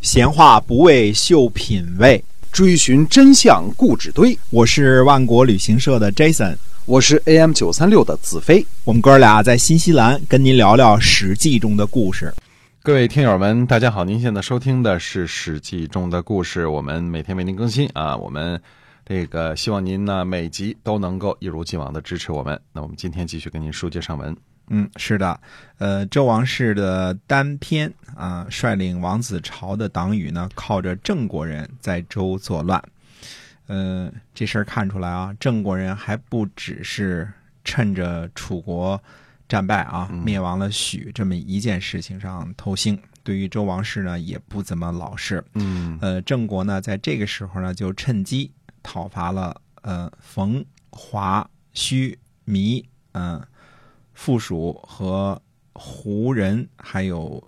闲话不为秀品味，追寻真相固执堆。我是万国旅行社的 Jason，我是 AM 九三六的子飞。我们哥俩在新西兰跟您聊聊《史记》中的故事。各位听友们，大家好！您现在收听的是《史记》中的故事，我们每天为您更新啊。我们这个希望您呢每集都能够一如既往的支持我们。那我们今天继续跟您书接上文。嗯，是的，呃，周王室的单篇啊，率领王子朝的党羽呢，靠着郑国人在周作乱。呃，这事儿看出来啊，郑国人还不只是趁着楚国战败啊，灭亡了许这么一件事情上偷腥，对于周王室呢，也不怎么老实。嗯，呃，郑国呢，在这个时候呢，就趁机讨伐了呃冯、华、胥、糜，嗯。附属和胡人还有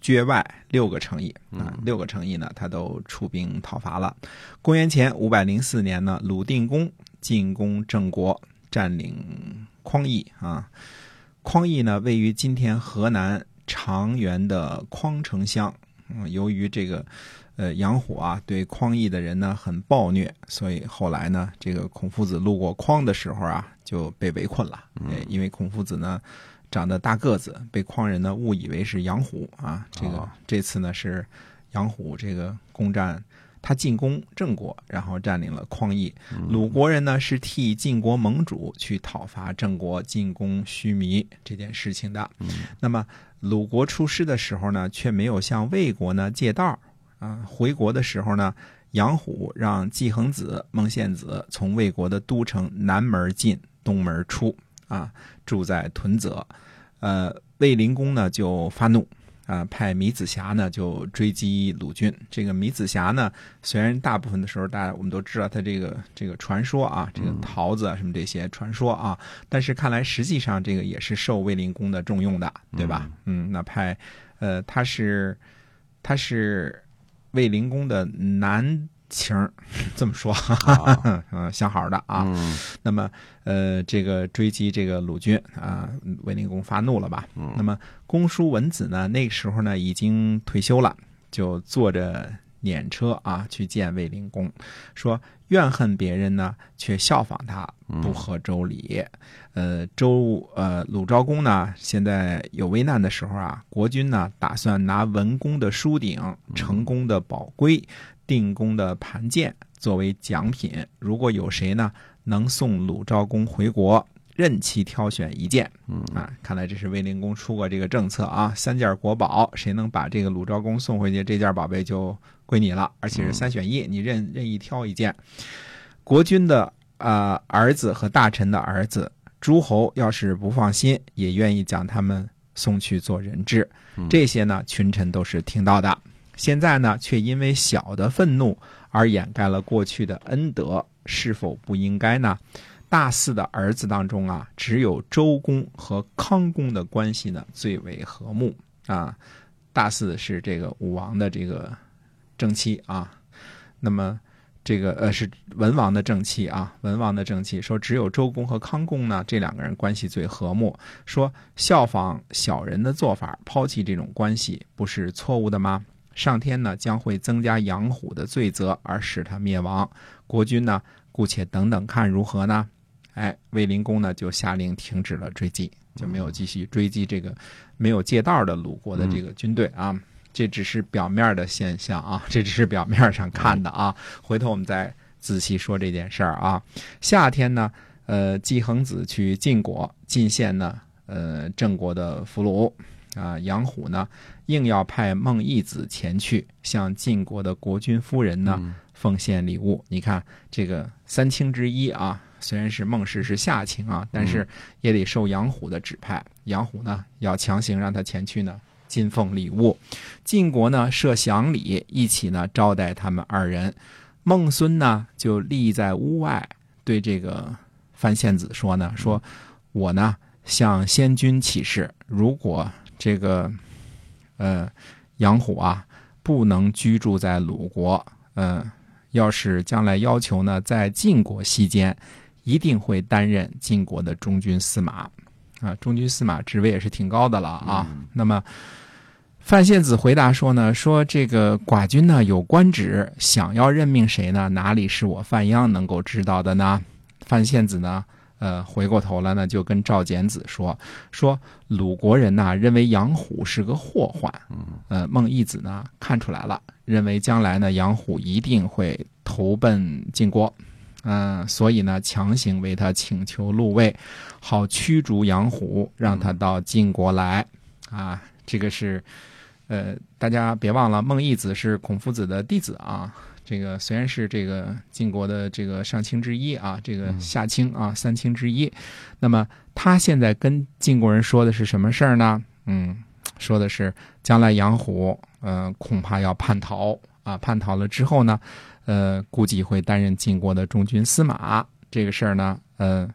薛外六个城邑啊，六个城邑呢，他都出兵讨伐了。公元前五百零四年呢，鲁定公进攻郑国，占领匡邑啊。匡邑呢，位于今天河南长垣的匡城乡。嗯，由于这个呃杨虎啊对匡邑的人呢很暴虐，所以后来呢，这个孔夫子路过匡的时候啊。就被围困了，因为孔夫子呢长得大个子，被匡人呢误以为是杨虎啊。这个这次呢是杨虎这个攻占，他进攻郑国，然后占领了匡邑。鲁国人呢是替晋国盟主去讨伐郑国，进攻须弥这件事情的。那么鲁国出师的时候呢，却没有向魏国呢借道啊。回国的时候呢，杨虎让季恒子、孟献子从魏国的都城南门进。东门出啊，住在屯泽，呃，卫灵公呢就发怒啊，派米子瑕呢就追击鲁军。这个米子瑕呢，虽然大部分的时候大家我们都知道他这个这个传说啊，这个桃子啊什么这些传说啊，但是看来实际上这个也是受卫灵公的重用的，对吧？嗯，那派呃他是他是卫灵公的男。情 这么说，嗯，相好的啊。那么，呃，这个追击这个鲁军啊，卫灵公发怒了吧？那么，公叔文子呢，那个时候呢已经退休了，就坐着辇车啊去见卫灵公，说怨恨别人呢，却效仿他，不合周礼。呃，周呃鲁昭公呢，现在有危难的时候啊，国君呢打算拿文公的书鼎、成功的宝龟。定公的盘剑作为奖品，如果有谁呢能送鲁昭公回国，任其挑选一件。嗯啊，看来这是卫灵公出过这个政策啊，三件国宝，谁能把这个鲁昭公送回去，这件宝贝就归你了，而且是三选一，你任任意挑一件。国君的啊儿子和大臣的儿子，诸侯要是不放心，也愿意将他们送去做人质。这些呢，群臣都是听到的。现在呢，却因为小的愤怒而掩盖了过去的恩德，是否不应该呢？大四的儿子当中啊，只有周公和康公的关系呢最为和睦啊。大四是这个武王的这个正妻啊，那么这个呃是文王的正妻啊，文王的正妻说只有周公和康公呢这两个人关系最和睦，说效仿小人的做法，抛弃这种关系，不是错误的吗？上天呢将会增加养虎的罪责，而使他灭亡。国君呢，姑且等等看如何呢？哎，卫灵公呢就下令停止了追击，就没有继续追击这个没有借道的鲁国的这个军队啊。这只是表面的现象啊，这只是表面上看的啊。回头我们再仔细说这件事儿啊。夏天呢，呃，季恒子去晋国进献呢，呃，郑国的俘虏。啊，杨虎呢，硬要派孟义子前去向晋国的国君夫人呢奉献礼物。你看这个三卿之一啊，虽然是孟氏是下卿啊，但是也得受杨虎的指派。杨虎呢要强行让他前去呢，进奉礼物。晋国呢设祥礼，一起呢招待他们二人。孟孙呢就立在屋外，对这个范献子说呢：“说我呢向先君起誓，如果。”这个，呃，杨虎啊，不能居住在鲁国。嗯，要是将来要求呢，在晋国期间，一定会担任晋国的中军司马。啊，中军司马职位也是挺高的了啊。那么，范献子回答说呢，说这个寡君呢有官职，想要任命谁呢？哪里是我范鞅能够知道的呢？范献子呢，呃，回过头来呢，就跟赵简子说，说鲁国人呐认为杨虎是个祸患，呃，孟义子呢看出来了，认为将来呢杨虎一定会投奔晋国，嗯、所以呢强行为他请求禄位，好驱逐杨虎，让他到晋国来，啊，这个是。呃，大家别忘了，孟义子是孔夫子的弟子啊。这个虽然是这个晋国的这个上卿之一啊，这个下卿啊，三卿之一。那么他现在跟晋国人说的是什么事儿呢？嗯，说的是将来杨虎，呃，恐怕要叛逃啊。叛逃了之后呢，呃，估计会担任晋国的中军司马。这个事儿呢，呃，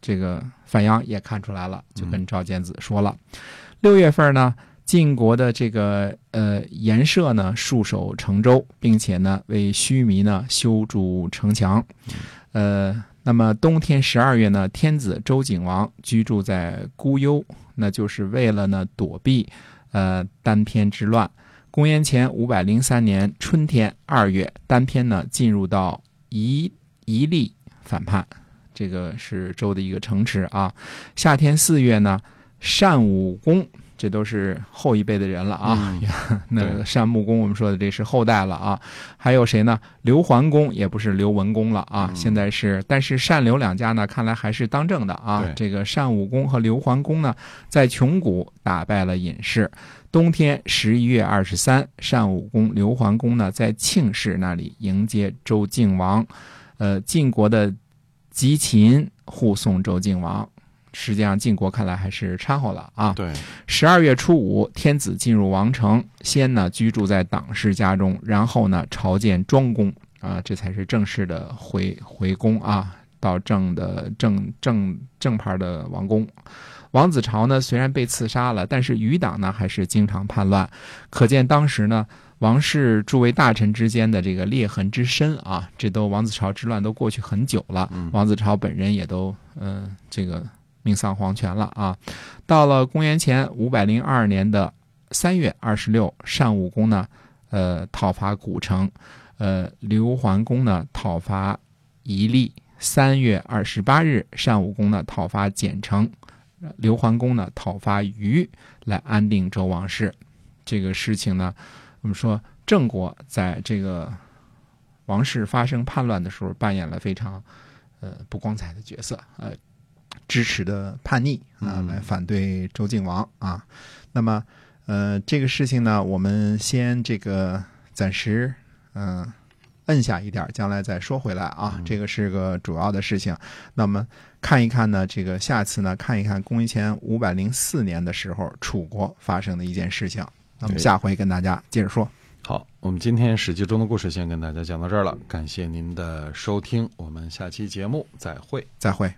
这个范鞅也看出来了，就跟赵简子说了。六月份呢。晋国的这个呃严社呢戍守成州，并且呢为须弥呢修筑城墙。呃，那么冬天十二月呢，天子周景王居住在孤幽，那就是为了呢躲避呃单篇之乱。公元前五百零三年春天二月，单篇呢进入到一一例反叛，这个是周的一个城池啊。夏天四月呢，单武公。这都是后一辈的人了啊，那个单穆公，我们说的这是后代了啊。还有谁呢？刘桓公也不是刘文公了啊，现在是，但是单刘两家呢，看来还是当政的啊。这个单武公和刘桓公呢，在穷谷打败了隐士。冬天十一月二十三，单武公、刘桓公呢，在庆氏那里迎接周敬王，呃，晋国的吉秦护送周敬王。实际上，晋国看来还是掺和了啊。对，十二月初五，天子进入王城，先呢居住在党氏家中，然后呢朝见庄公啊，这才是正式的回回宫啊，到正的正正正牌的王宫。王子朝呢虽然被刺杀了，但是余党呢还是经常叛乱，可见当时呢王室诸位大臣之间的这个裂痕之深啊。这都王子朝之乱都过去很久了，王子朝本人也都嗯这个。命丧黄泉了啊！到了公元前五百零二年的三月二十六，单武公呢，呃，讨伐古城，呃，刘桓公呢，讨伐夷利。三月二十八日，单武公呢，讨伐简城，刘桓公呢，讨伐虞，来安定周王室。这个事情呢，我们说郑国在这个王室发生叛乱的时候，扮演了非常呃不光彩的角色，呃。支持的叛逆啊，来反对周敬王啊。那么，呃，这个事情呢，我们先这个暂时嗯摁下一点，将来再说回来啊。这个是个主要的事情。那么看一看呢，这个下次呢，看一看公元前五百零四年的时候，楚国发生的一件事情。那么下回跟大家接着说。好，我们今天《史记》中的故事先跟大家讲到这儿了，感谢您的收听，我们下期节目再会，再会。